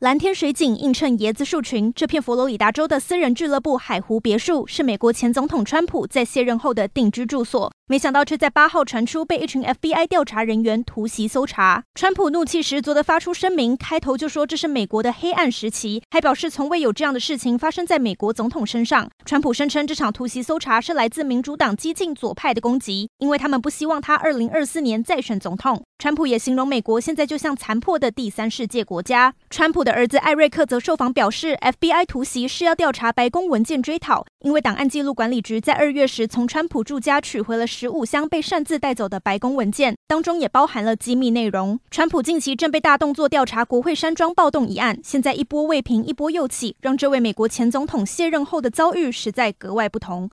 蓝天水景映衬椰子树群，这片佛罗里达州的私人俱乐部海湖别墅是美国前总统川普在卸任后的定居住所。没想到，却在八号传出被一群 FBI 调查人员突袭搜查。川普怒气十足地发出声明，开头就说这是美国的黑暗时期，还表示从未有这样的事情发生在美国总统身上。川普声称这场突袭搜查是来自民主党激进左派的攻击，因为他们不希望他二零二四年再选总统。川普也形容美国现在就像残破的第三世界国家。川普的儿子艾瑞克则受访表示，FBI 突袭是要调查白宫文件追讨，因为档案记录管理局在二月时从川普住家取回了。十五箱被擅自带走的白宫文件当中也包含了机密内容。川普近期正被大动作调查国会山庄暴动一案，现在一波未平一波又起，让这位美国前总统卸任后的遭遇实在格外不同。